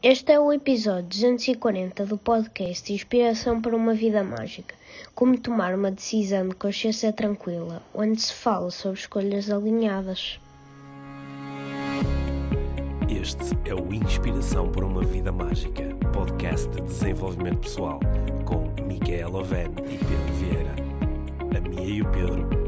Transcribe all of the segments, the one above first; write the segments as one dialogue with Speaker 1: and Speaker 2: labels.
Speaker 1: Este é o episódio 240 do podcast Inspiração para uma Vida Mágica. Como tomar uma decisão de consciência tranquila, onde se fala sobre escolhas alinhadas.
Speaker 2: Este é o Inspiração para uma Vida Mágica, podcast de desenvolvimento pessoal, com Micaela Oven e Pedro Vieira. A Mia e o Pedro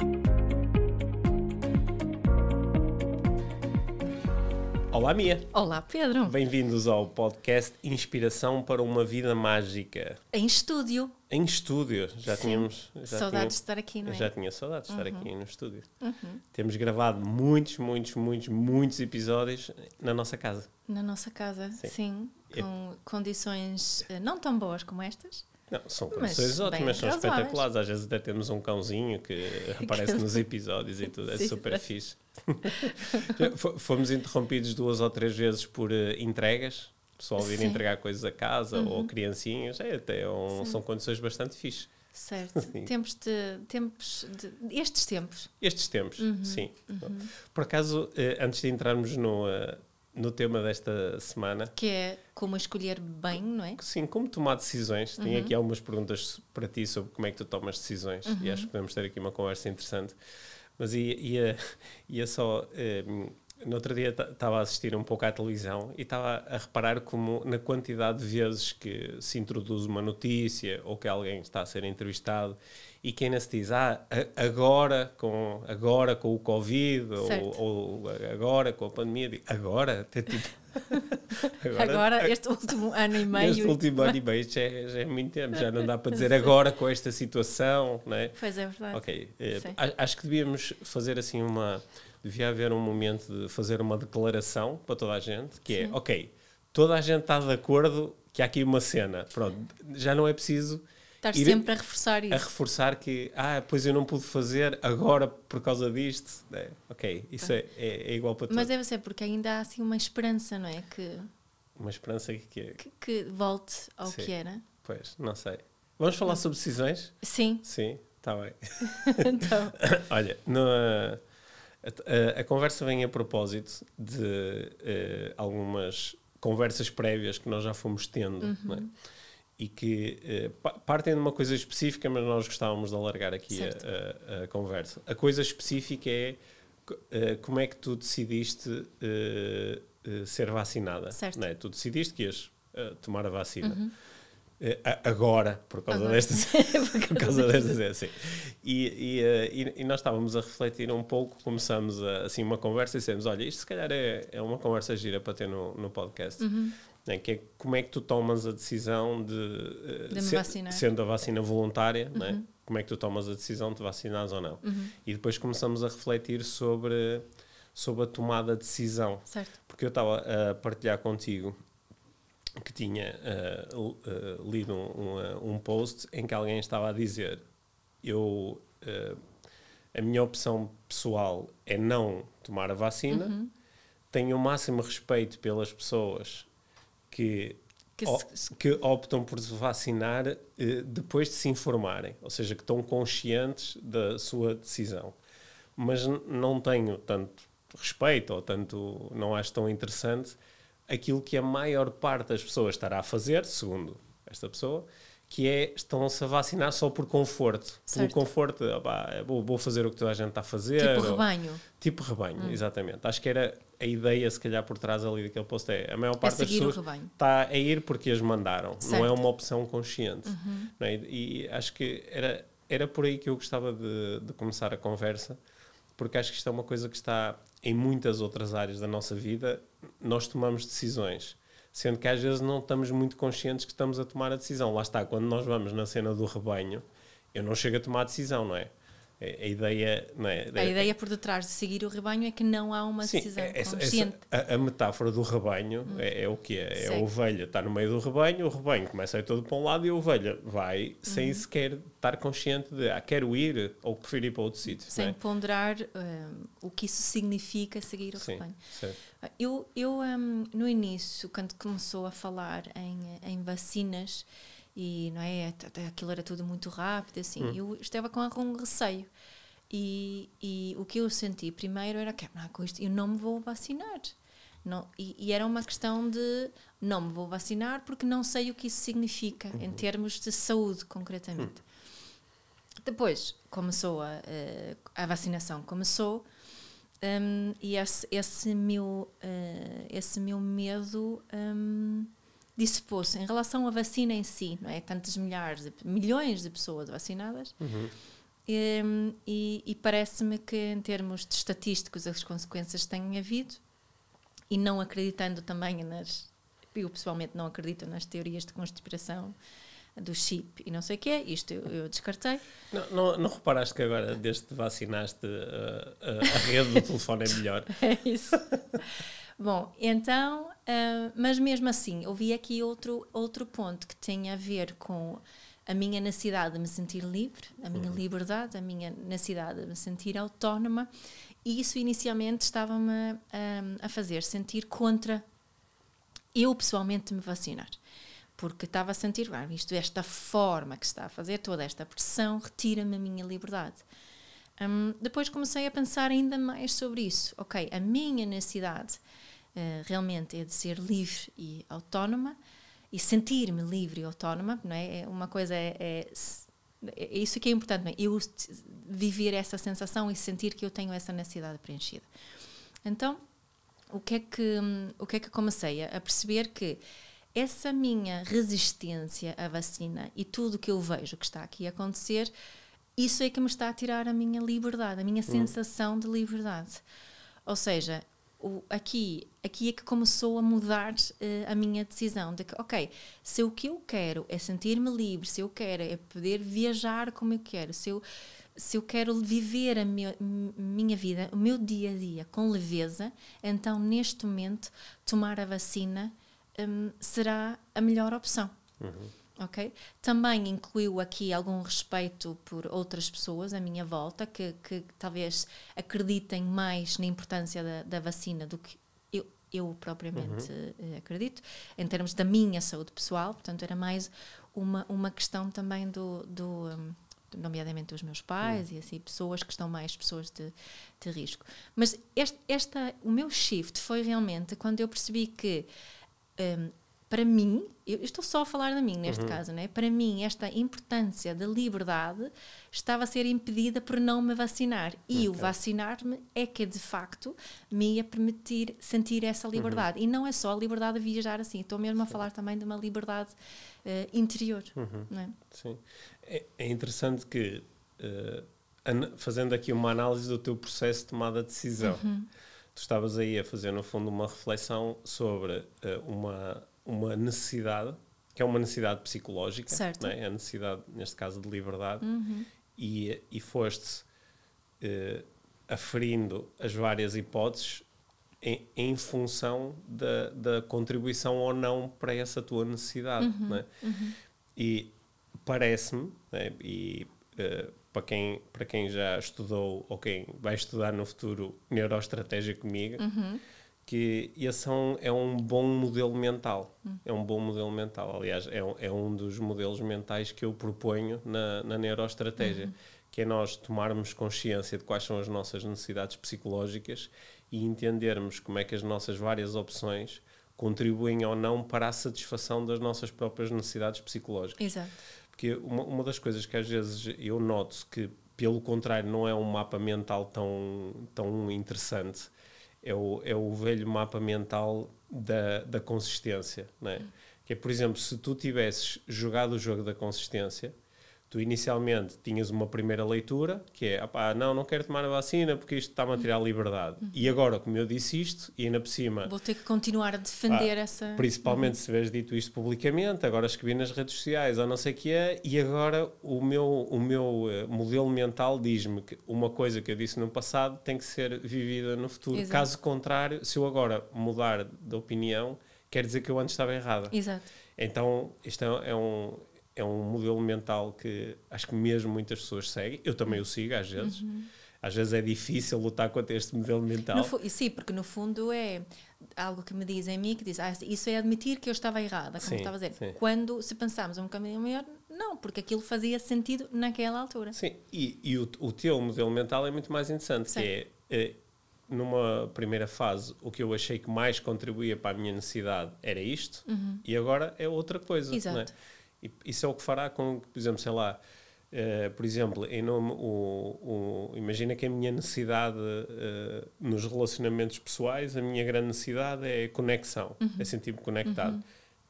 Speaker 2: Olá, Mia.
Speaker 3: Olá, Pedro.
Speaker 2: Bem-vindos ao podcast Inspiração para uma Vida Mágica.
Speaker 3: Em estúdio.
Speaker 2: Em estúdio, já
Speaker 3: Sim.
Speaker 2: tínhamos. Já
Speaker 3: Saudades
Speaker 2: tínhamos-
Speaker 3: de estar aqui, não é?
Speaker 2: Já tinha saudades de estar aqui no estúdio.
Speaker 3: Uhum.
Speaker 2: Temos gravado muitos, muitos, muitos, muitos episódios na nossa casa.
Speaker 3: Na nossa casa,
Speaker 2: Sim.
Speaker 3: sim.
Speaker 2: É.
Speaker 3: com condições eh, não tão boas como estas.
Speaker 2: Não, são
Speaker 3: Mas
Speaker 2: condições ótimas, são espetaculares. Às vezes até temos um cãozinho que aparece nos episódios e tudo, é
Speaker 3: Sim.
Speaker 2: super fixe. Já fo- Fomos interrompidos duas ou três vezes por eh, entregas, pessoal vir
Speaker 3: Sim. Uhum.
Speaker 2: entregar coisas a casa ou criancinhas, é, até um- são condições bastante fixe.
Speaker 3: Certo.
Speaker 2: Sim.
Speaker 3: tempos de. Tempos de. Estes tempos.
Speaker 2: Estes tempos,
Speaker 3: Uhum,
Speaker 2: sim. Por acaso, eh, antes de entrarmos no, eh, no tema desta semana,
Speaker 3: Que é como escolher bem, não é?
Speaker 2: Sim, como tomar decisões. Tenho
Speaker 3: Uhum.
Speaker 2: aqui algumas perguntas para ti sobre como é que tu tomas decisões e acho que podemos ter aqui uma conversa interessante. Mas ia, ia, ia só. eh, no outro dia estava a assistir um pouco à televisão e estava a reparar como na quantidade de vezes que se introduz uma notícia ou que alguém está a ser entrevistado e que ainda se diz, ah, agora com, agora com o Covid ou, ou agora com a pandemia, agora, até tipo,
Speaker 3: Agora, este último ano e meio.
Speaker 2: Neste último ano e meio já é, já é muito tempo, já não dá para dizer agora com esta situação, não é?
Speaker 3: Pois é verdade.
Speaker 2: Ok, eh,
Speaker 3: Sim.
Speaker 2: acho que devíamos fazer assim uma. Devia haver um momento de fazer uma declaração para toda a gente, que é, ok, toda a gente está de acordo que há aqui uma cena, pronto, já não é preciso
Speaker 3: Estás
Speaker 2: ir
Speaker 3: sempre a reforçar
Speaker 2: a
Speaker 3: isso.
Speaker 2: reforçar que, ah, pois eu não pude fazer agora por causa disto. É, ok, isso é, é, é igual para
Speaker 3: Mas
Speaker 2: todos.
Speaker 3: deve ser porque ainda há assim uma esperança, não é? Que,
Speaker 2: Uma esperança que, que é.
Speaker 3: que, que volte ao
Speaker 2: Sim.
Speaker 3: que era.
Speaker 2: Pois, não sei. Vamos falar sobre decisões?
Speaker 3: Sim.
Speaker 2: Sim, está bem.
Speaker 3: então.
Speaker 2: Olha, no, a, a- a conversa vem a propósito de eh, algumas conversas prévias que nós já fomos tendo, não é? E que pa- partem de uma coisa específica, mas nós gostávamos de alargar aqui a, a- a conversa. A coisa específica é eh, como é que tu decidiste eh, ser vacinada.
Speaker 3: Certo.
Speaker 2: É? Tu decidiste que ias tomar a vacina. A- agora, por causa
Speaker 3: Agora.
Speaker 2: destas por causa destas é assim. E, e- e nós estávamos a refletir um pouco, começamos a, assim uma conversa e dissemos, olha, isto se calhar é, é uma conversa gira para ter no, no podcast.
Speaker 3: Uhum.
Speaker 2: Né, que é como é que tu tomas a decisão de,
Speaker 3: De
Speaker 2: se-
Speaker 3: vacinar.
Speaker 2: sendo a vacina voluntária, né,
Speaker 3: Uhum.
Speaker 2: como é que tu tomas a decisão de te vacinares ou não. E depois começamos a refletir sobre, sobre a tomada de decisão.
Speaker 3: Certo.
Speaker 2: Porque eu estava a partilhar contigo que tinha l- eh, lido um, um, eh, um post em que alguém estava a dizer eu eh, a minha opção pessoal é não tomar a vacina
Speaker 3: Uhum.
Speaker 2: tenho o máximo respeito pelas pessoas que
Speaker 3: Que
Speaker 2: optam por se vacinar eh, depois de se informarem, ou seja, que estão conscientes da sua decisão. Mas não tenho tanto respeito ou tanto não acho tão interessante aquilo que a maior parte das pessoas estará a fazer, segundo esta pessoa, que é estão-se a vacinar só por conforto.
Speaker 3: Certo.
Speaker 2: Pelo conforto, vou, vou fazer o que toda a gente está a fazer.
Speaker 3: Tipo
Speaker 2: ou-
Speaker 3: rebanho.
Speaker 2: Tipo rebanho,
Speaker 3: Hum.
Speaker 2: exatamente. Acho que era a ideia, se calhar, por trás ali daquele post é a maior parte das pessoas está a ir porque as mandaram. Não é
Speaker 3: Certo. Uhum.
Speaker 2: uma opção consciente. não é? E acho que era, era por aí que eu gostava de, de começar a conversa, porque acho que isto é uma coisa que está em muitas outras áreas da nossa vida. Nós tomamos decisões. Sendo que às vezes não estamos muito conscientes que estamos a tomar a decisão. Lá está, quando nós vamos na cena do rebanho, eu não chego a tomar a decisão, não é? A, a ideia, não é?
Speaker 3: A ideia por detrás de seguir o rebanho é que não há uma
Speaker 2: Sim,
Speaker 3: decisão
Speaker 2: essa- essa-
Speaker 3: consciente.
Speaker 2: a, a metáfora do rebanho é, é o que é? É a ovelha está no meio do rebanho, o rebanho começa a ir todo para um lado e a ovelha vai
Speaker 3: Uhum.
Speaker 2: sem sequer estar consciente de ah, quero ir ou prefiro ir para outro sítio.
Speaker 3: Sem
Speaker 2: é?
Speaker 3: ponderar hum, o que isso significa seguir o
Speaker 2: Sim,
Speaker 3: rebanho.
Speaker 2: certo.
Speaker 3: Eu, eu hum, no início, quando começou a falar em, em vacinas, e não é aquilo era tudo muito rápido assim hum. eu estava com algum receio e, e o que eu senti primeiro era que não, com isto eu não me vou vacinar não, e, e, era uma questão de não me vou vacinar porque não sei o que isso significa uhum. em termos de saúde concretamente uhum. depois começou a, a vacinação começou um, e esse, esse, meu, uh, esse meu medo um, dissipou-se em relação à vacina em si, não é? Tantas milhares, de, milhões de pessoas vacinadas. Uhum. Um, e, e parece-me que, em termos de estatísticos, as consequências têm havido, e não acreditando também nas. Eu pessoalmente não acredito nas teorias de conspiração do chip e não sei o que é, isto eu, eu descartei.
Speaker 2: Não, não, não, reparaste que agora, desde que vacinaste, uh, a rede do telefone é melhor?
Speaker 3: é isso. Bom, então, uh, mas mesmo assim, eu vi aqui outro, outro ponto que tem a ver com a minha necessidade de me sentir livre, a minha uhum. liberdade, a minha necessidade de me sentir autónoma, e isso inicialmente estava-me um, a fazer sentir contra eu pessoalmente me vacinar porque estava a sentir, ah, isto, esta forma que está a fazer, toda esta pressão, retira-me a minha liberdade. Um, depois comecei a pensar ainda mais sobre isso. Ok, a minha necessidade uh, realmente é de ser livre e autónoma e sentir-me livre e autónoma, não é? é uma coisa é, é, é, isso que é importante, é? eu viver essa sensação e sentir que eu tenho essa necessidade preenchida. Então, o que é que, o que, é que comecei a perceber que essa minha resistência à vacina e tudo que eu vejo que está aqui a acontecer, isso é que me está a tirar a minha liberdade, a minha hum. sensação de liberdade. Ou seja, o, aqui, aqui é que começou a mudar uh, a minha decisão de que, ok, se o que eu quero é sentir-me livre, se eu quero é poder viajar como eu quero, se eu, se eu quero viver a minha, vida, o meu dia a dia com leveza, então neste momento tomar a vacina um, será a melhor opção. Uhum. Ok? Também incluiu aqui algum respeito por outras pessoas à minha volta que, que talvez acreditem mais na importância da, da vacina do que eu, eu propriamente uhum. acredito, em termos da minha saúde pessoal. Portanto, era mais uma, uma questão também do. do um, nomeadamente os meus pais uhum. e assim pessoas que estão mais pessoas de, de risco mas este, esta o meu shift foi realmente quando eu percebi que um, para mim, eu estou só a falar de mim neste uhum. caso, né? para mim, esta importância da liberdade estava a ser impedida por não me vacinar. E okay. o vacinar-me é que de facto me ia permitir sentir essa uhum. liberdade. Uhum. E não é só a liberdade de viajar assim, estou mesmo a falar também de uma liberdade uh, interior. Uhum. Não é?
Speaker 2: Sim. É, é interessante que, uh, fazendo aqui uma análise do teu processo de tomada de decisão uhum tu estavas aí a fazer, no fundo, uma reflexão sobre uh, uma, uma necessidade, que é uma necessidade psicológica, certo. Né? a necessidade, neste caso, de liberdade, uhum. e, e foste uh, aferindo as várias hipóteses em, em função da, da, contribuição ou não para essa tua necessidade. Uhum. Né? Uhum. E parece-me, né? e uh, para quem, para quem já estudou ou quem vai estudar no futuro neuroestratégia comigo, uhum. Que esse é um, é um bom modelo mental. Uhum. É um bom modelo mental. Aliás, é um, é um dos modelos mentais que eu proponho na, na neuroestratégia, uhum. que é nós tomarmos consciência de quais são as nossas necessidades psicológicas e entendermos como é que as nossas várias opções contribuem ou não para a satisfação das nossas próprias necessidades psicológicas.
Speaker 3: Exato.
Speaker 2: Porque uma, uma das coisas que às vezes eu noto que, pelo contrário, não é um mapa mental tão, tão interessante, é o, é o velho mapa mental da, da consistência. Né? Que é, por exemplo, se tu tivesses jogado o jogo da consistência, tu inicialmente tinhas uma primeira leitura, que é, opá, não, não quero tomar a vacina porque isto está-me a tirar a liberdade. Uhum. E agora, como eu disse isto, e ainda por cima...
Speaker 3: Vou ter que continuar a defender ah, essa...
Speaker 2: Principalmente uhum. se tiveres dito isto publicamente, agora escrevi nas redes sociais ou não sei o que é, e agora o meu, o meu uh, modelo mental diz-me que uma coisa que eu disse no passado tem que ser vivida no futuro. Exato. Caso contrário, se eu agora mudar de opinião, quer dizer que eu antes estava errada.
Speaker 3: Exato.
Speaker 2: Então, isto é, é um é um modelo mental que acho que mesmo muitas pessoas seguem, eu também o sigo às vezes, uhum. às vezes é difícil lutar contra este modelo mental.
Speaker 3: No, sim, porque no fundo é algo que me dizem a mim que diz, ah, isso é admitir que eu estava errada, como sim, estava a dizer. Sim. Quando, se pensarmos um caminho maior, não, porque aquilo fazia sentido naquela altura.
Speaker 2: Sim, e, e o, o teu modelo mental é muito mais interessante, sim. que é, é, numa primeira fase, o que eu achei que mais contribuía para a minha necessidade era isto, uhum. e agora é outra coisa. Exato. Não é? E isso é o que fará com que, por exemplo, sei lá, Uh, por exemplo, em nome, o, o, imagina que a minha necessidade uh, nos relacionamentos pessoais, a minha grande necessidade é conexão, uhum. é sentir-me conectado. Uhum.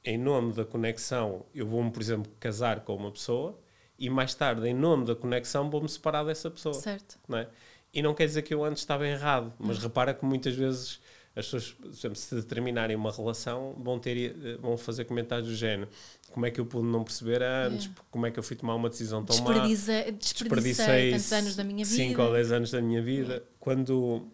Speaker 2: Em nome da conexão, eu vou-me, por exemplo, casar com uma pessoa e mais tarde, em nome da conexão, vou-me separar dessa pessoa.
Speaker 3: Certo.
Speaker 2: Não é? E não quer dizer que eu antes estava errado, mas uhum. repara que muitas vezes as pessoas, exemplo, se determinarem uma relação, vão, ter, eh, vão fazer comentários do género como é que eu pude não perceber antes, como é que eu fui tomar uma decisão tão má.
Speaker 3: Desperdicei, desperdicei tantos anos da minha vida.
Speaker 2: 5 ou 10 anos da minha vida. Quando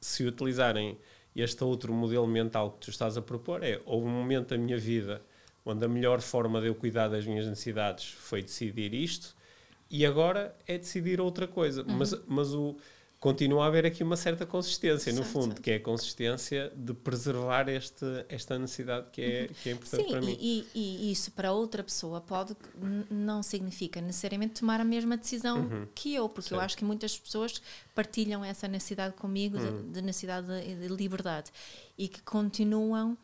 Speaker 2: se utilizarem este outro modelo mental que tu estás a propor, é houve um momento da minha vida onde a melhor forma de eu cuidar das minhas necessidades foi decidir isto e agora é decidir outra coisa. Uhum. Mas, mas o continua a haver aqui uma certa consistência, no fundo, certo. que é a consistência de preservar este, esta necessidade que é, que é importante
Speaker 3: Sim,
Speaker 2: para mim.
Speaker 3: E, e isso para outra pessoa pode não significa necessariamente tomar a mesma decisão uhum. que eu, porque eu acho que muitas pessoas partilham essa necessidade comigo, uhum. de, de, necessidade de, de liberdade, e que continuam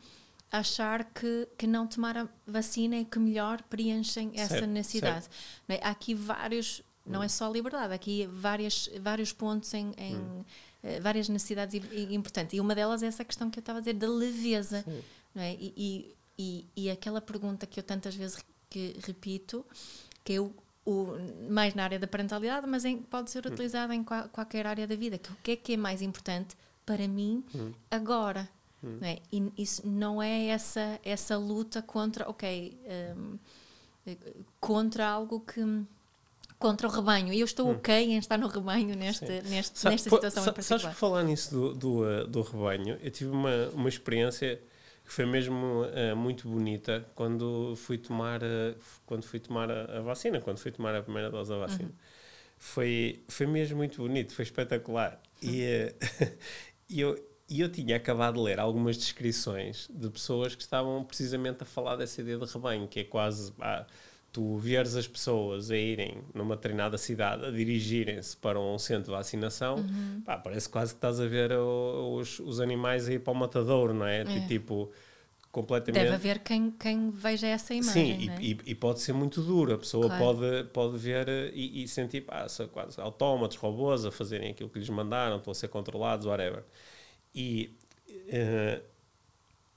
Speaker 3: a achar que, que não tomar a vacina é que melhor preenchem essa certo, necessidade. Certo. É? Há aqui vários não é só a liberdade, aqui várias, vários pontos em, em hum. uh, várias necessidades importantes. E uma delas é essa questão que eu estava a dizer da leveza. Não é? E, e, e, aquela pergunta que eu tantas vezes que repito, que eu o, mais na área da parentalidade, mas em, pode ser hum. utilizada em qual, qualquer área da vida. Que, o que é que é mais importante para mim hum. agora? Hum. Não é? E isso não é essa, essa luta contra, ok, um, eh, contra algo que contra o rebanho. E eu estou hum. ok em estar no rebanho neste, neste, nesta situação
Speaker 2: pô,
Speaker 3: em particular.
Speaker 2: Sabes, por falar nisso do, do, uh, do, rebanho, eu tive uma, uma experiência que foi mesmo uh, muito bonita quando fui tomar, uh, quando fui tomar a, a, vacina, quando fui tomar a primeira dose da vacina. Uhum. Foi, foi mesmo muito bonito, foi espetacular. Uhum. E, e eu, e eu tinha acabado de ler algumas descrições de pessoas que estavam precisamente a falar dessa ideia de rebanho, que é quase. Ah, tu vieres as pessoas a irem numa determinada cidade, a dirigirem-se para um centro de vacinação, uhum. pá, parece quase que estás a ver os, os animais a ir para o matadouro, não é? é. Tipo, completamente...
Speaker 3: Deve haver quem, quem veja essa imagem,
Speaker 2: Sim,
Speaker 3: é?
Speaker 2: e, e, pode ser muito duro, a pessoa claro. pode, pode ver e, e sentir, pá, quase autómatos, robôs a fazerem aquilo que lhes mandaram, estão a ser controlados, whatever. E... Uh,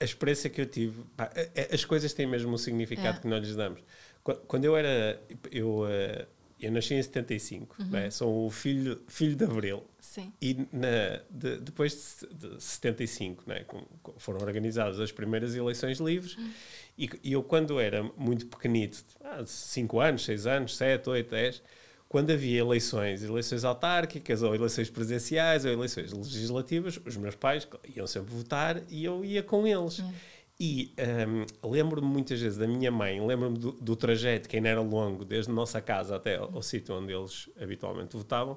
Speaker 2: a experiência que eu tive, pá, as coisas têm mesmo o significado é. que nós lhes damos. Quando eu era. Eu, eh, eu nasci em 75, uhum. né? sou o filho, filho de Abril.
Speaker 3: Sim.
Speaker 2: E na, de, depois de, de 75, né? Com, com, foram organizadas as primeiras eleições livres. Uhum. E, e, eu, quando era muito pequenito, 5 ah, anos, 6 anos, 7, 8, 10, quando havia eleições, eleições autárquicas, ou eleições presidenciais, ou eleições legislativas, os meus pais iam sempre votar e eu ia com eles. Uhum. E um, lembro-me muitas vezes da minha mãe, lembro-me do, do, trajeto, que ainda era longo, desde a nossa casa até ao, sítio onde eles habitualmente votavam.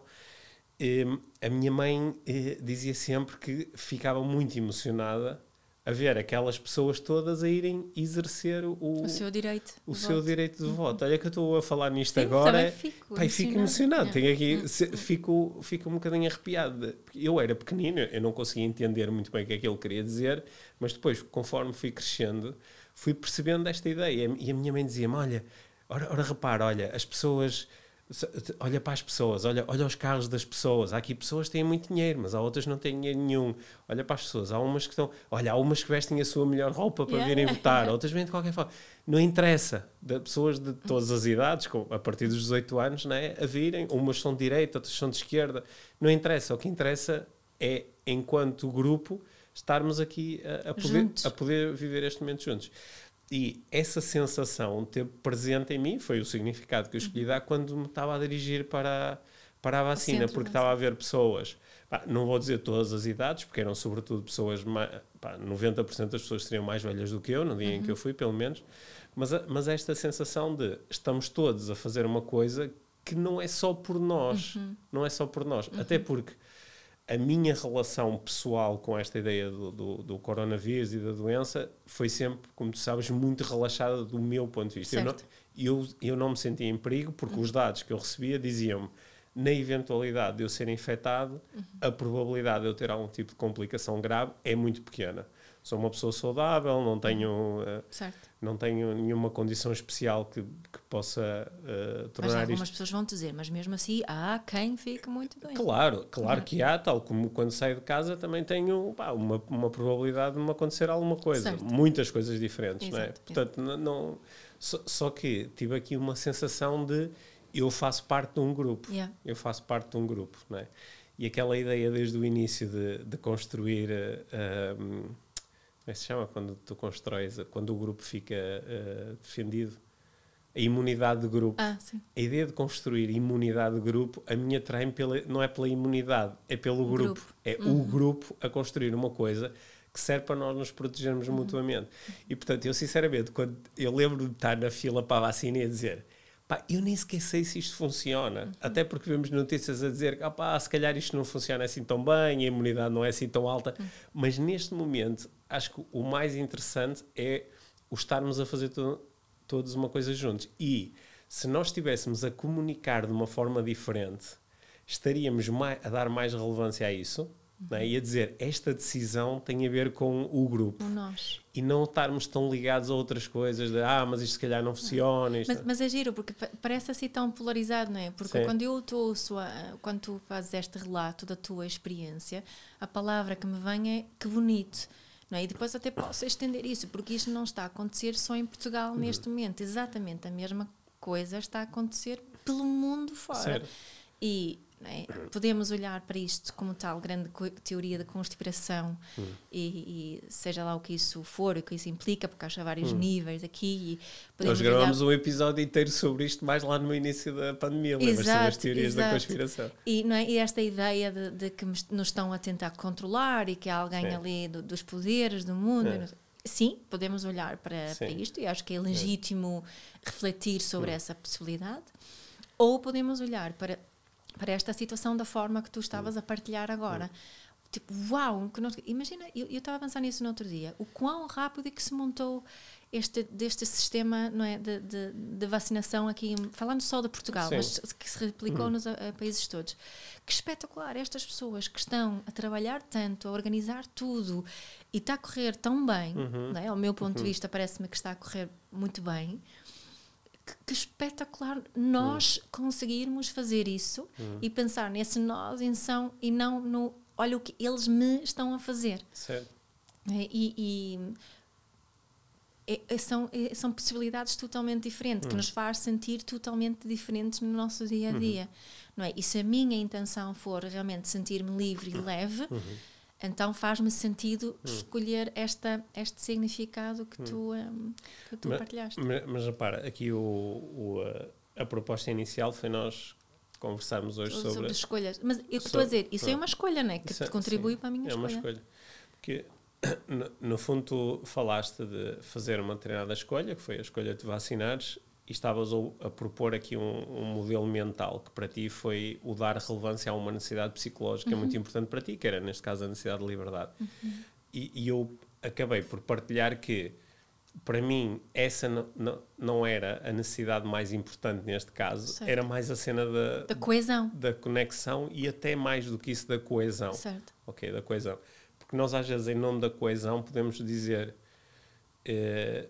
Speaker 2: Um, a minha mãe eh, dizia sempre que ficava muito emocionada a ver aquelas pessoas todas a irem exercer o,
Speaker 3: o seu direito
Speaker 2: o seu voto. direito de uhum. voto. Olha que eu estou a falar nisto Sim, agora.
Speaker 3: Fico
Speaker 2: pai, fico emocionado. Tenho aqui, uhum. se, fico, fico um bocadinho arrepiado. Eu era pequenino, eu não conseguia entender muito bem o que é que ele queria dizer, mas depois, conforme fui crescendo, fui percebendo esta ideia. E a minha mãe dizia-me: Olha, ora, ora repara, olha, as pessoas olha para as pessoas, olha, olha os carros das pessoas. Há aqui pessoas que têm muito dinheiro, mas há outras que não têm dinheiro nenhum. Olha para as pessoas, há umas que estão, olha, há umas que vestem a sua melhor roupa para yeah. virem votar, outras vêm de qualquer forma. Não interessa, de pessoas de todas as idades, com, a partir dos 18 anos, né, a virem, umas são de direita, outras são de esquerda. Não interessa, o que interessa é, enquanto grupo, estarmos aqui a, a poder, a poder viver este momento juntos. E essa sensação teve presente em mim, foi o significado que eu escolhi dar quando me estava a dirigir para, para a vacina, porque estava a ver pessoas, pá, não vou dizer todas as idades, porque eram sobretudo pessoas, pá, 90% das pessoas seriam mais velhas do que eu, no dia uhum. em que eu fui, pelo menos, mas, mas esta sensação de estamos todos a fazer uma coisa que não é só por nós. Uhum. Não é só por nós. Uhum. Até porque a minha relação pessoal com esta ideia do, do, do, coronavírus e da doença foi sempre, como tu sabes, muito relaxada do meu ponto de vista. Eu não, eu, eu não me sentia em perigo porque uhum. os dados que eu recebia diziam-me na eventualidade de eu ser infectado, uhum. a probabilidade de eu ter algum tipo de complicação grave é muito pequena. Sou uma pessoa saudável, não tenho, uh, não tenho nenhuma condição especial que, que possa uh, tornar mas
Speaker 3: algumas isto... pessoas vão dizer, mas mesmo assim há quem fique muito doente.
Speaker 2: Claro, claro que há, tal como quando saio de casa também tenho pá, uma, uma probabilidade de me acontecer alguma coisa. Certo. Muitas coisas diferentes, Exato, não é? Portanto, não, não só, só que tive aqui uma sensação de eu faço parte de um grupo. Yeah. Eu faço parte de um grupo, não é? E aquela ideia desde o início de, de construir. Uh, um, como é que se chama quando tu constróis, quando o grupo fica uh, defendido? A imunidade de grupo.
Speaker 3: Ah,
Speaker 2: a ideia de construir imunidade de grupo, a minha trai pela, não é pela imunidade, é pelo grupo. grupo. É uhum. o grupo a construir uma coisa que serve para nós nos protegermos uhum. mutuamente. E portanto, eu sinceramente, quando eu lembro de estar na fila para a vacina e dizer Pá, eu nem sequer sei se isto funciona. Uhum. Até porque vemos notícias a dizer que ah, pá, se calhar isto não funciona assim tão bem, a imunidade não é assim tão alta. Uhum. Mas neste momento, acho que o mais interessante é o estarmos a fazer to todos uma coisa juntos. E se nós estivéssemos a comunicar de uma forma diferente, estaríamos a dar mais relevância a isso é? E a dizer, esta decisão tem a ver com o grupo.
Speaker 3: O nós.
Speaker 2: E não estarmos tão ligados a outras coisas, de, ah, mas isto se calhar não funciona.
Speaker 3: Mas, mas, é giro, porque parece assim tão polarizado, não é? Porque Sim. quando eu estou, quando tu fazes este relato da tua experiência, a palavra que me vem é que bonito. Não é? E depois até posso estender isso, porque isto não está a acontecer só em Portugal uhum. neste momento. Exatamente a mesma coisa está a acontecer pelo mundo fora. Sério? E é? Podemos olhar para isto como tal grande teoria da conspiração hum. e, e, seja lá o que isso for, o que isso implica, porque há vários hum. níveis aqui.
Speaker 2: Nós gravamos olhar... um episódio inteiro sobre isto mais lá no início da pandemia, lembras sobre as teorias exato. da conspiração.
Speaker 3: E, é? e esta ideia de, de, que nos estão a tentar controlar e que há alguém Sim. ali do, dos poderes do mundo. É. Sim, podemos olhar para, para, isto e acho que é legítimo é. refletir sobre hum. essa possibilidade. Ou podemos olhar para para esta situação da forma que tu estavas a partilhar agora. Tipo, uau! Que não, imagina, eu estava a pensar nisso no outro dia, o quão rápido é que se montou este, deste sistema não é, de, de, de vacinação aqui, falando só de Portugal, Sim. mas que se replicou uhum. nos a, a países todos. Que espetacular! Estas pessoas que estão a trabalhar tanto, a organizar tudo e está a correr tão bem, uhum. não é? ao meu ponto uhum. de vista, parece-me que está a correr muito bem que, que espetacular nós hum. conseguirmos fazer isso hum. e pensar nesse nós em são e não no olha o que eles me estão a fazer.
Speaker 2: Certo.
Speaker 3: É, e, e é, é são, é, são possibilidades totalmente diferentes, hum. que nos faz sentir totalmente diferentes no nosso dia a uhum. dia. Uhum. Não é? E se a minha intenção for realmente sentir-me livre e leve. Então faz-me sentido hum. escolher esta, este significado que hum. tu, um, que tu
Speaker 2: mas,
Speaker 3: partilhaste.
Speaker 2: Mas, mas repara, aqui o, o, a, a, proposta inicial foi nós conversarmos hoje sobre, sobre
Speaker 3: escolhas. Mas eu estou a dizer, isso é uma escolha, não é? Que isso, contribui sim, para a minha
Speaker 2: é
Speaker 3: escolha.
Speaker 2: É uma escolha. Porque, no, no, fundo, tu falaste de fazer uma determinada escolha, que foi a escolha de vacinares, e estavas a, a propor aqui um, um, modelo mental que para ti foi o dar relevância a uma necessidade psicológica uhum. muito importante para ti, que era neste caso a necessidade de liberdade. Uhum. E, e, eu acabei por partilhar que para mim essa não, não, não, era a necessidade mais importante neste caso, certo. era mais a cena da,
Speaker 3: da coesão,
Speaker 2: da conexão e até mais do que isso da coesão.
Speaker 3: Certo.
Speaker 2: Ok, da coesão. Porque nós às vezes em nome da coesão podemos dizer eh,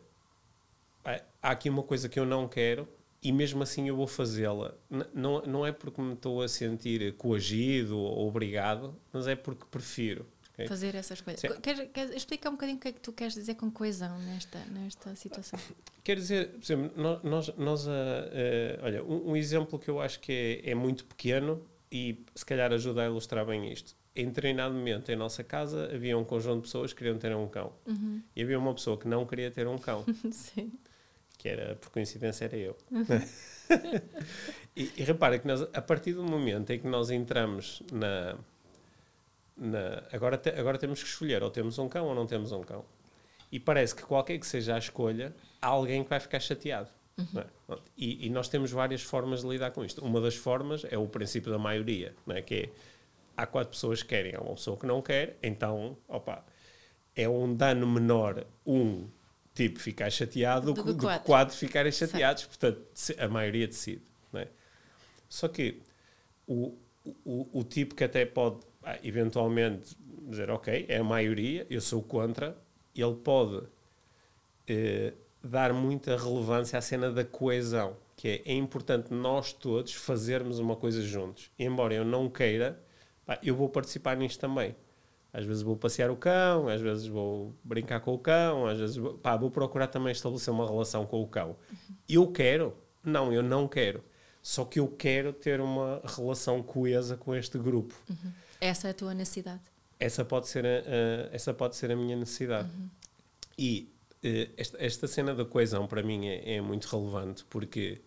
Speaker 2: há aqui uma coisa que eu não quero e mesmo assim eu vou fazê-la. Não, não é porque me estou a sentir coagido ou obrigado, mas é porque prefiro.
Speaker 3: Okay? Fazer essas coisas. Quer, quer, explica um bocadinho o que é que tu queres dizer com coesão nesta, nesta situação.
Speaker 2: Quer dizer, por exemplo, nós, nós uh, uh, olha, um, um, exemplo que eu acho que é, é muito pequeno e se calhar ajuda a ilustrar bem isto. Em determinado momento em nossa casa havia um conjunto de pessoas que queriam ter um cão. Uhum. E havia uma pessoa que não queria ter um cão.
Speaker 3: Sim
Speaker 2: que era, por coincidência, era eu. Uhum. e, e repara que nós, a partir do momento em que nós entramos na. na agora, te, agora temos que escolher, ou temos um cão ou não temos um cão. E parece que qualquer que seja a escolha, há alguém que vai ficar chateado. Uhum. É? E, e, nós temos várias formas de lidar com isto. Uma das formas é o princípio da maioria, é? que é há quatro pessoas que querem, há uma pessoa que não quer, então, opa, é um dano menor um tipo ficar chateado do, do quatro, quatro ficarem chateados, portanto, a maioria decide. É? Só que o, o, o tipo que até pode eventualmente dizer, ok, é a maioria, eu sou contra, ele pode eh, dar muita relevância à cena da coesão, que é, é importante nós todos fazermos uma coisa juntos. embora eu não queira, pá, eu vou participar nisto também. Às vezes vou passear o cão, às vezes vou brincar com o cão, às vezes vou, pá, vou procurar também estabelecer uma relação com o cão. Eu quero? Não, eu não quero. Só que eu quero ter uma relação coesa com este grupo.
Speaker 3: Uhum. Essa é a tua necessidade.
Speaker 2: Essa pode ser a, a essa pode ser a minha necessidade. Uhum. E uh, esta, esta cena da coesão para mim é, é muito relevante porque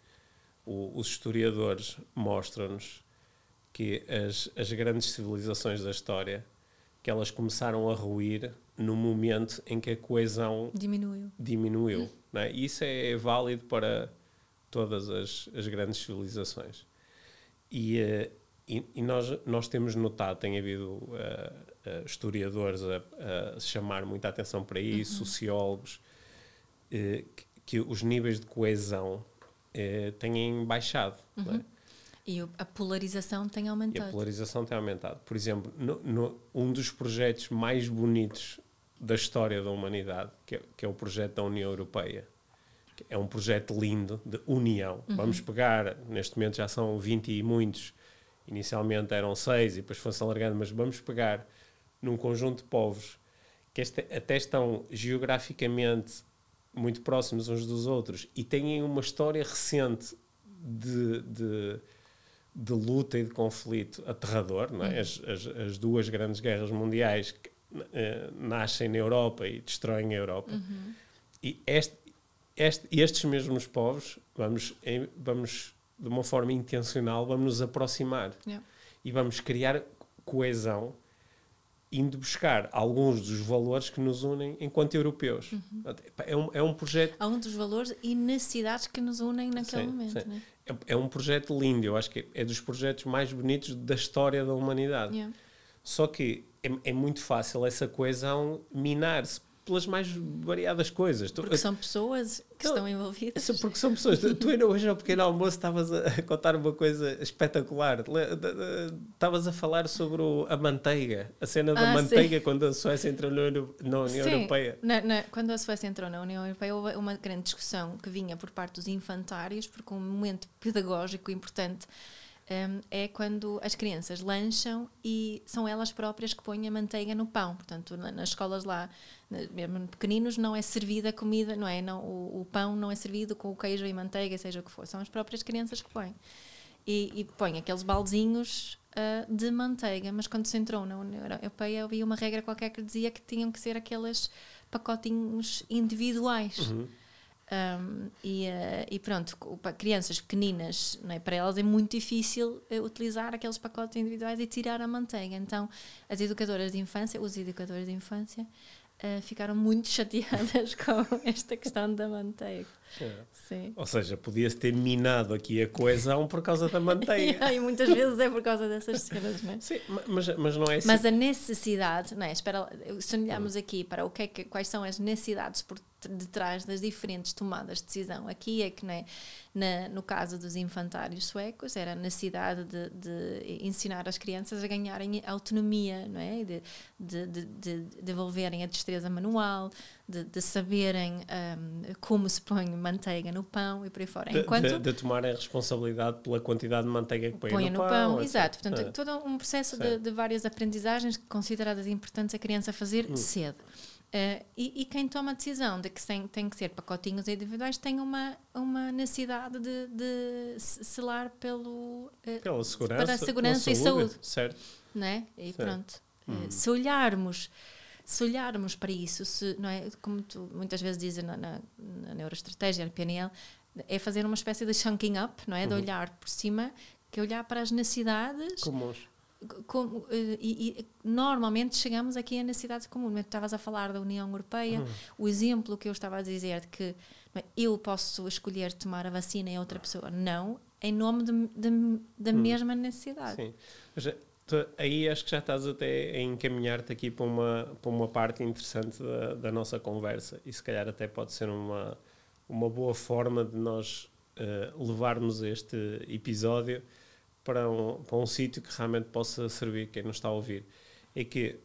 Speaker 2: o, os historiadores mostram-nos que as, as grandes civilizações da história que elas começaram a ruir no momento em que a coesão
Speaker 3: diminuiu.
Speaker 2: diminuiu né? E isso é válido para todas as, as grandes civilizações. E, uh, e, e, nós, nós temos notado, tem havido uh, uh, historiadores a, a, chamar muita atenção para isso, uhum. sociólogos, que, que, os níveis de coesão têm baixado. É? Uhum.
Speaker 3: E a polarização tem aumentado.
Speaker 2: E a polarização tem aumentado. Por exemplo, no, no, um dos projetos mais bonitos da história da humanidade, que é, que é o projeto da União Europeia, é um projeto lindo de união. Uhum. Vamos pegar, neste momento já são 20 e muitos, inicialmente eram seis e depois foi-se alargando, mas vamos pegar num conjunto de povos que este, até estão geograficamente muito próximos uns dos outros e têm uma história recente de, de de luta e de conflito aterrador. Não é? Uhum. as, as, as, duas grandes guerras mundiais que, uh, nascem na Europa e destroem a Europa. Uhum. E este, este, estes mesmos povos, vamos, em, vamos de uma forma intencional, vamos nos aproximar yeah. e vamos criar coesão indo buscar alguns dos valores que nos unem enquanto europeus. Uhum. É, um, é um projeto...
Speaker 3: Alguns dos valores e necessidades que nos unem naquele sim, momento. Sim. Né?
Speaker 2: É, é, um projeto lindo, eu acho que é dos projetos mais bonitos da história da humanidade. Yeah. Só que é, é, muito fácil essa coesão minar-se pelas mais variadas coisas.
Speaker 3: Porque são pessoas que então, estão envolvidas.
Speaker 2: Porque são pessoas. tu ainda hoje ao pequeno almoço estavas a contar uma coisa espetacular. Estavas a falar sobre o, a manteiga, a cena da ah, manteiga sim. quando a Suécia entrou na, na União sim. Europeia.
Speaker 3: Na, na, quando a Suécia entrou na União Europeia houve uma grande discussão que vinha por parte dos infantários, porque um momento pedagógico importante um, é quando as crianças lancham e são elas próprias que põem a manteiga no pão. Portanto, na, nas escolas lá, mesmo pequeninos, não é servida a comida, não é? Não, o, o, pão não é servido com o queijo e manteiga, seja o que for. São as próprias crianças que põem. E, e põem aqueles baldezinhos uh, de manteiga, mas quando se entrou na União Europeia havia uma regra qualquer que dizia que tinham que ser aqueles pacotinhos individuais. Uhum. Um, e, uh, e, pronto, para crianças pequeninas, é? para elas é muito difícil uh, utilizar aqueles pacotes individuais e tirar a manteiga. Então, as educadoras de infância, os educadores de infância, uh, ficaram muito chateadas com esta questão da manteiga.
Speaker 2: É. Sim. Ou seja, podia-se ter minado aqui a coesão por causa da manteiga.
Speaker 3: e muitas vezes é por causa dessas cenas,
Speaker 2: não é? Sim, mas, mas não é assim.
Speaker 3: Mas a necessidade, não é? Espera, se olharmos hum. aqui para o que é que, quais são as necessidades por detrás das diferentes tomadas de decisão. Aqui é que, né, na, no caso dos infantários suecos, era a necessidade de, de ensinar as crianças a ganharem autonomia, não é? de, de, de, de desenvolverem a destreza manual, de, de saberem um, como se põe manteiga no pão e por aí fora.
Speaker 2: Enquanto de, de, tomarem responsabilidade pela quantidade de manteiga que põem põe no, no pão. pão
Speaker 3: exato. Portanto, é. todo um processo de, de, várias aprendizagens consideradas importantes a criança fazer hum. cedo. Uh, e, e, quem toma a decisão de que tem, tem que ser pacotinhos individuais tem uma, uma necessidade de, de selar pelo, uh,
Speaker 2: pela segurança,
Speaker 3: para a segurança e saúde.
Speaker 2: Certo.
Speaker 3: Né? E certo. pronto. Hum. Uh, se olharmos se olharmos para isso, se, não é, como tu muitas vezes dizes na, na, na neuroestratégia, na PNL, é fazer uma espécie de chunking up, não é? Uhum. De olhar por cima, que é olhar para as necessidades
Speaker 2: comuns
Speaker 3: como, eh, e, e, normalmente chegamos aqui a necessidades comuns. Tu estavas a falar da União Europeia, uhum. o exemplo que eu estava a dizer de que eu posso escolher tomar a vacina e outra pessoa não, em nome de, de, da hum. mesma necessidade.
Speaker 2: Sim. Mas, eh, tu, aí acho que já estás até a encaminhar-te aqui para uma, para uma parte interessante da, da nossa conversa e se calhar até pode ser uma, uma boa forma de nós uh, levarmos este episódio para um, para um sítio que realmente possa servir quem nos está a ouvir. É que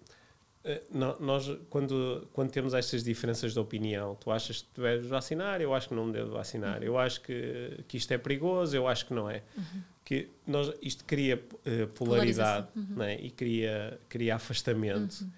Speaker 2: eh, nós, quando, quando temos estas diferenças de opinião, tu achas que deves vacinar, eu acho que não devo vacinar, eu acho que, que isto é perigoso, eu acho que não é. Uhum. Que nós, isto cria uh, polaridade né? e cria, cria afastamento. Uhum.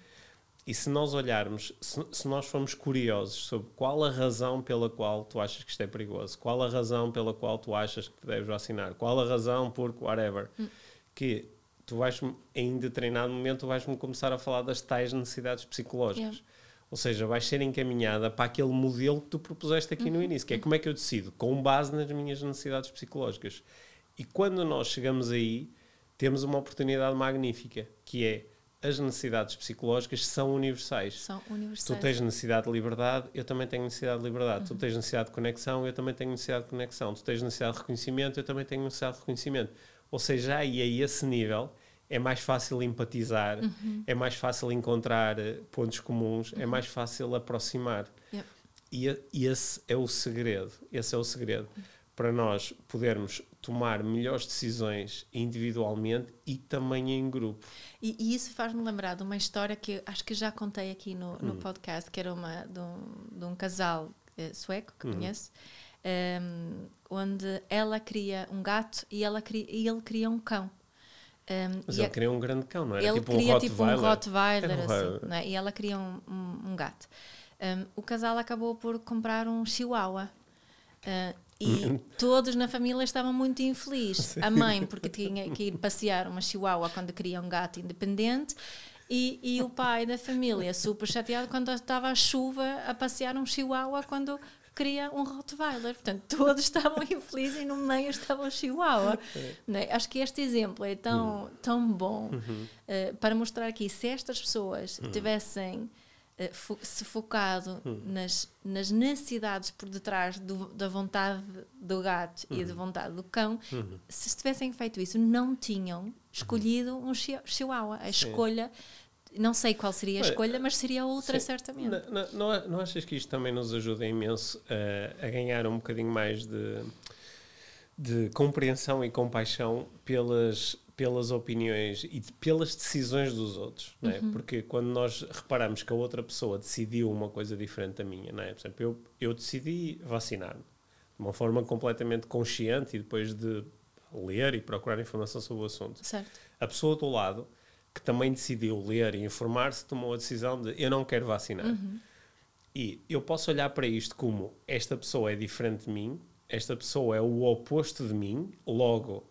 Speaker 2: E se nós olharmos, se, se, nós formos curiosos sobre qual a razão pela qual tu achas que isto é perigoso, qual a razão pela qual tu achas que deves vacinar, qual a razão por whatever, uhum. que tu vais em determinado momento vais-me começar a falar das tais necessidades psicológicas. Yeah. Ou seja, vais ser encaminhada para aquele modelo que tu propuseste aqui uhum. no início, que é como é que eu decido, com base nas minhas necessidades psicológicas. E quando nós chegamos aí, temos uma oportunidade magnífica, que é as necessidades psicológicas são universais.
Speaker 3: São universais.
Speaker 2: Tu tens necessidade de liberdade, eu também tenho necessidade de liberdade. Uhum. Tu tens necessidade de conexão, eu também tenho necessidade de conexão. Tu tens necessidade de reconhecimento, eu também tenho necessidade de reconhecimento. Ou seja, aí a esse nível é mais fácil empatizar, uhum. é mais fácil encontrar eh, pontos comuns, é uhum. é mais fácil aproximar. Yep. E, e, esse é o segredo. Esse é o segredo para nós podermos tomar melhores decisões individualmente e também em grupo.
Speaker 3: E, e isso faz-me lembrar de uma história que acho que já contei aqui no, no hum. podcast, que era uma de um, de um casal eh, sueco que hum. conheço, um, ehm, onde ela queria um gato e, ela queria, e ele queria um cão.
Speaker 2: Um, Mas ele a, queria um grande cão, não era?
Speaker 3: Ele
Speaker 2: tipo
Speaker 3: queria
Speaker 2: um
Speaker 3: tipo um Rottweiler, assim, né? e ela queria um, um, um gato. Um, o casal acabou por comprar um Chihuahua. Uh, e todos na família estavam muito infelizes. A mãe, porque tinha que ir passear uma Chihuahua quando queria um gato independente. E, e o pai da família, super chateado quando estava a chuva a passear um Chihuahua quando queria um Rottweiler. Portanto, todos estavam infelizes e no meio estava o Chihuahua. Né? Acho que este exemplo é tão, uhum. tão bom uhum. uh, para mostrar que se estas pessoas uhum. tivessem fo se focado uhum. nas, nas necessidades por detrás do, da vontade do gato e da uhum. vontade do cão, uhum. se tivessem feito isso, não tinham escolhido um Chihuahua. A Sim. escolha não sei qual seria a escolha, mas seria outra, sim. certamente.
Speaker 2: Não, não, não, achas que isto também nos ajuda imenso a, a ganhar um bocadinho mais de, de compreensão e compaixão pelas, pelas opiniões e pelas decisões dos outros? Não é? Uhum. Porque quando nós reparamos que a outra pessoa decidiu uma coisa diferente da minha, não é? por exemplo, eu, eu decidi vacinar-me de uma forma completamente consciente e depois de ler e procurar informação sobre o assunto.
Speaker 3: Certo.
Speaker 2: A pessoa do lado que também decidiu ler e informar-se, tomou a decisão de eu não quero vacinar. Uhum. E eu posso olhar para isto como esta pessoa é diferente de mim, esta pessoa é o oposto de mim, logo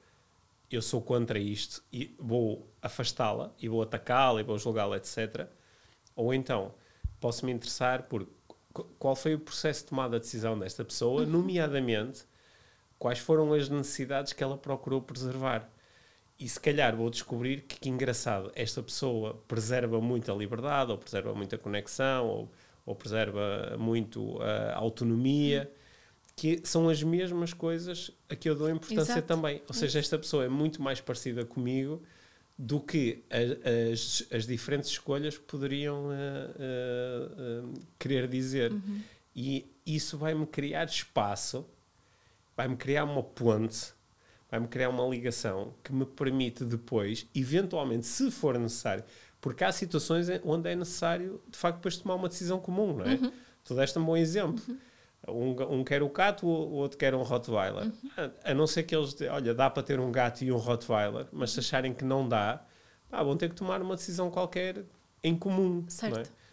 Speaker 2: eu sou contra isto e vou afastá-la e vou atacá-la e vou julgá-la, etc. Ou então posso me interessar por qual foi o processo de tomada de decisão desta pessoa, uhum. nomeadamente quais foram as necessidades que ela procurou preservar. E se calhar vou descobrir que, que engraçado, esta pessoa preserva muito a liberdade, ou preserva muito a conexão, ou, ou preserva muito a autonomia, que são as mesmas coisas a que eu dou importância Exato. também. Ou seja, esta pessoa é muito mais parecida comigo do que a, as, as diferentes escolhas poderiam uh, uh, uh, querer dizer. Uhum. E isso vai-me criar espaço, vai-me criar uma ponte vai-me criar uma ligação que me permite depois, eventualmente, se for necessário, porque há situações onde é necessário, de facto, depois tomar uma decisão comum, não é? Uhum. Tu deste um bom exemplo. Uhum. Um, um, quer o gato, o outro quer um Rottweiler. Uhum. A, a, não ser que eles, olha, dá para ter um gato e um Rottweiler, mas se acharem que não dá, pá, vão ter que tomar uma decisão qualquer em comum. Certo. Não é?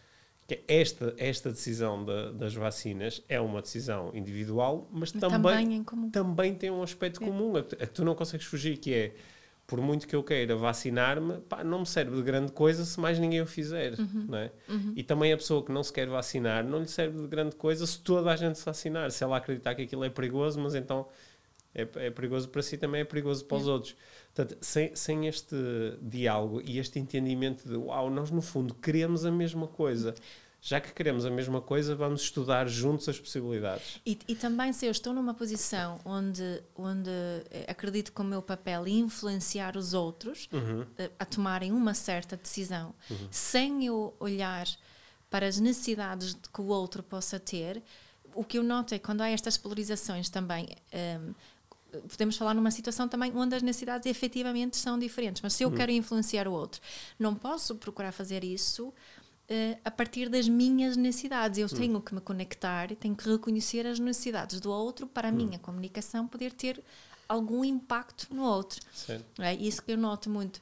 Speaker 2: esta, esta decisão de, das vacinas é uma decisão individual, mas, mas também, também, também, tem um aspecto é. comum, a, que tu não consegues fugir, que é, por muito que eu queira vacinar-me, não me serve de grande coisa se mais ninguém o fizer, uhum. não é? Uhum. E também a pessoa que não se quer vacinar, não lhe serve de grande coisa se toda a gente se vacinar, se ela acreditar que aquilo é perigoso, mas então é, é perigoso para si, também é perigoso para é. os outros. Portanto, sem, sem este diálogo e este entendimento de, uau, nós no fundo queremos a mesma coisa, já que queremos a mesma coisa, vamos estudar juntos as possibilidades.
Speaker 3: E, e também se eu estou numa posição onde, onde eh, acredito que o meu papel é influenciar os outros
Speaker 2: Uhum.
Speaker 3: a, a tomarem uma certa decisão,
Speaker 2: Uhum.
Speaker 3: sem eu olhar para as necessidades que o outro possa ter, o que eu noto é que quando há estas polarizações também. hum, podemos falar numa situação também onde as necessidades efetivamente são diferentes, mas se eu
Speaker 2: Uhum.
Speaker 3: quero influenciar o outro, não posso procurar fazer isso eh, a partir das minhas necessidades.
Speaker 2: Hum.
Speaker 3: Eu tenho que me conectar e tenho que reconhecer as necessidades do outro para
Speaker 2: Hum.
Speaker 3: a minha comunicação poder ter algum impacto no outro.
Speaker 2: Certo.
Speaker 3: É isso que eu noto muito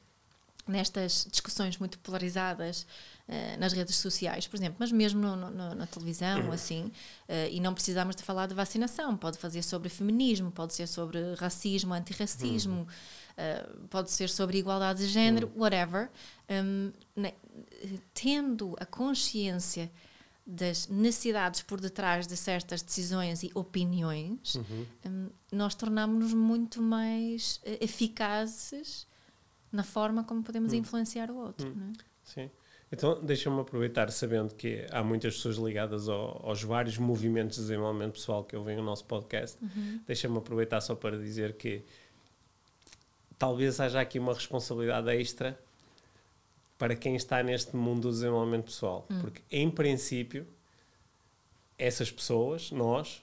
Speaker 3: nestas discussões muito polarizadas eh, nas redes sociais, por exemplo, mas mesmo no- no- na televisão, assim, eh, e não precisamos de falar de vacinação, pode fazer sobre feminismo, pode ser sobre racismo, antirracismo, eh, pode ser sobre igualdade de género, whatever, Hum, ne- tendo a consciência das necessidades por detrás de certas decisões e opiniões, hum, nós tornamos-nos muito mais eh, eficazes na forma como podemos influenciar o outro. não é?
Speaker 2: Sim. Então, deixa-me aproveitar, sabendo que há muitas pessoas ligadas ao- aos vários movimentos de desenvolvimento pessoal que ouvem o nosso podcast, deixa-me aproveitar só para dizer que talvez haja aqui uma responsabilidade extra para quem está neste mundo do desenvolvimento pessoal. Porque, em princípio, essas pessoas, nós,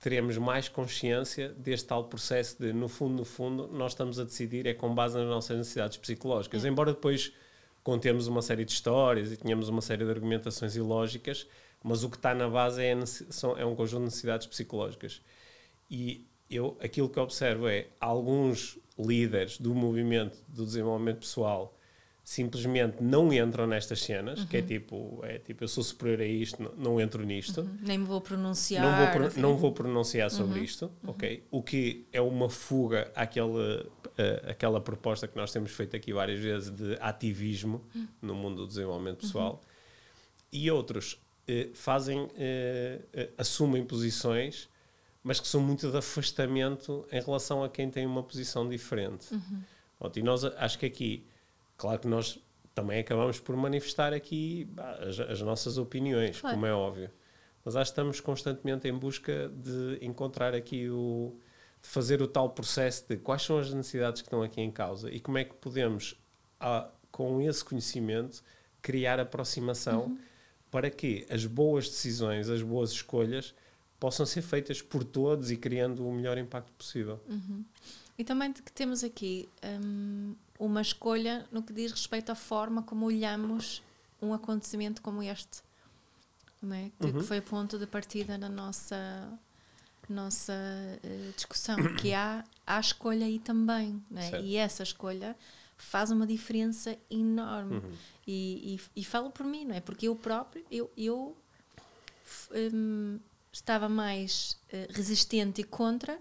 Speaker 2: teremos mais consciência deste tal processo de, no fundo, no fundo, nós estamos a decidir é com base nas nossas necessidades psicológicas. Embora depois contemos uma série de histórias e tenhamos uma série de argumentações ilógicas, mas o que está na base é, são- é um conjunto de necessidades psicológicas. E eu, aquilo que observo é alguns líderes do movimento do desenvolvimento pessoal simplesmente não entram nestas cenas, que é tipo, é tipo, eu sou superior a isto, não, não entro nisto.
Speaker 3: Nem me vou pronunciar.
Speaker 2: Não vou, pro-
Speaker 3: assim.
Speaker 2: não vou pronunciar sobre isto, ok? O que é uma fuga àquela, eh, àquela proposta que nós temos feito aqui várias vezes de ativismo no mundo do desenvolvimento pessoal. E outros eh, fazem, eh, assumem posições, mas que são muito de afastamento em relação a quem tem uma posição diferente. Pronto, e nós acho que aqui, claro que nós também acabamos por manifestar aqui bah, as, as nossas opiniões,
Speaker 3: Claro.
Speaker 2: como é óbvio. Mas acho que estamos constantemente em busca de encontrar aqui o. de fazer o tal processo de quais são as necessidades que estão aqui em causa e como é que podemos, ah, com esse conhecimento, criar aproximação para que as boas decisões, as boas escolhas possam ser feitas por todos e criando o melhor impacto possível.
Speaker 3: E também que temos aqui hum, uma escolha no que diz respeito à forma como olhamos um acontecimento como este, não é? que, que foi o ponto de partida na nossa nossa eh, discussão, que há há escolha aí também, é? E essa escolha faz uma diferença enorme. E, e, e falo por mim, não é? Porque eu próprio, eu, eu hum, estava mais eh, resistente e contra,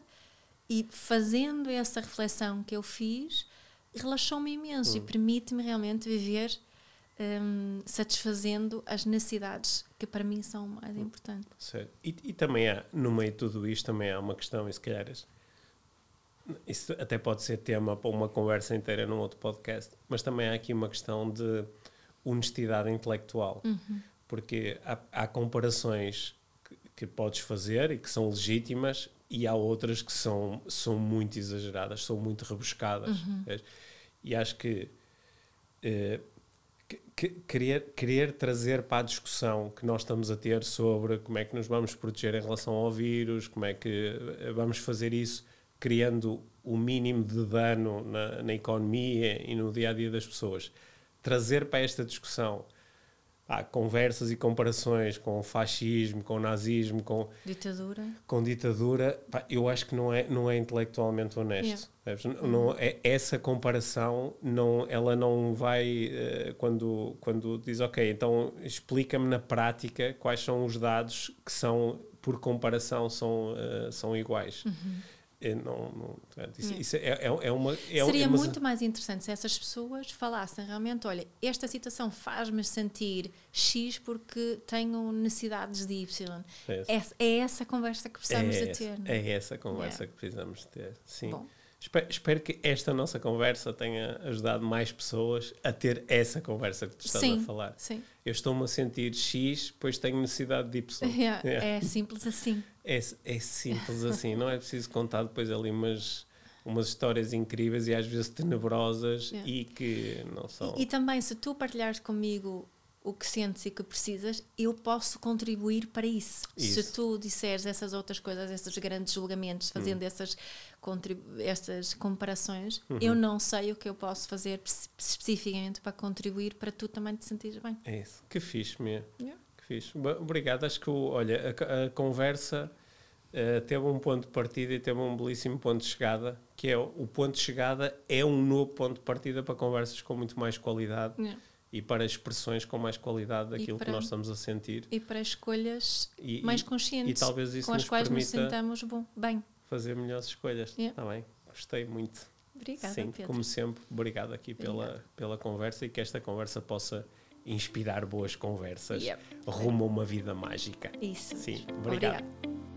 Speaker 3: e fazendo essa reflexão que eu fiz, relaxou-me imenso e permite-me realmente viver hum, satisfazendo as necessidades que para mim são mais importantes.
Speaker 2: Certo. E, e também há, no meio de tudo isto, também há uma questão, e se calhar isso- até pode ser tema para uma conversa inteira num outro podcast, mas também há aqui uma questão de honestidade intelectual. Porque há, há comparações que, podes fazer e que são legítimas, e há outras que são, são muito exageradas, são muito rebuscadas. vês? E acho que eh, que- que- querer, querer trazer para a discussão que nós estamos a ter sobre como é que nos vamos proteger em relação ao vírus, como é que eh, vamos fazer isso criando o mínimo de dano na, na economia e no dia a dia das pessoas. Trazer para esta discussão há conversas e comparações com fascismo, com nazismo, com,
Speaker 3: Ditadura.
Speaker 2: com ditadura, pá, eu acho que não é, não é intelectualmente honesto. percebes? Não- não é, essa comparação, não, ela não vai, eh, quando, quando diz, ok, então explica-me na prática quais são os dados que são, por comparação, são, eh, são iguais. Eh, não, não, portanto, isso, isso é, é, é uma... É,
Speaker 3: Seria
Speaker 2: é uma-
Speaker 3: muito mais interessante se essas pessoas falassem realmente: olha, esta situação faz-me sentir X porque tenho necessidades de Y.
Speaker 2: É.
Speaker 3: Essa- é essa conversa que precisamos
Speaker 2: é
Speaker 3: de ter. não é?
Speaker 2: É essa conversa que precisamos ter, sim.
Speaker 3: Bom.
Speaker 2: Espero, espero, que esta nossa conversa tenha ajudado mais pessoas a ter essa conversa que tu estás
Speaker 3: sim,
Speaker 2: a falar.
Speaker 3: Sim.
Speaker 2: Eu estou-me a sentir X, pois tenho necessidade de Y.
Speaker 3: Yeah, yeah. É simples assim.
Speaker 2: É, é simples assim, não é preciso contar depois ali umas, umas histórias incríveis e às vezes tenebrosas yeah. e que não são.
Speaker 3: E, e também, se tu partilhares comigo o que sentes e que precisas, eu posso contribuir para isso. isso. Se tu disseres essas outras coisas, esses grandes julgamentos, fazendo hum. essas, essas comparações, uhum. eu não sei o que eu posso fazer especificamente para contribuir para tu também te sentires bem.
Speaker 2: É isso. Que fixe, minha. Yeah. Que fixe. Obrigado. Acho que, olha, a, a conversa uh, teve um ponto de partida e teve um belíssimo ponto de chegada, que é o ponto de chegada é um novo ponto de partida para conversas com muito mais qualidade. Yeah e para expressões com mais qualidade daquilo para, que nós estamos a sentir.
Speaker 3: E para escolhas e, mais conscientes,
Speaker 2: e, talvez isso
Speaker 3: com as quais nos sentamos bom, bem.
Speaker 2: Fazer melhores escolhas. Yeah. bem, gostei muito.
Speaker 3: Obrigada,
Speaker 2: Sim,
Speaker 3: Pedro.
Speaker 2: como sempre, obrigado aqui pela, pela conversa e que esta conversa possa inspirar boas conversas
Speaker 3: yep.
Speaker 2: rumo a uma vida mágica.
Speaker 3: Isso.
Speaker 2: Sim, obrigado.
Speaker 3: Obrigado.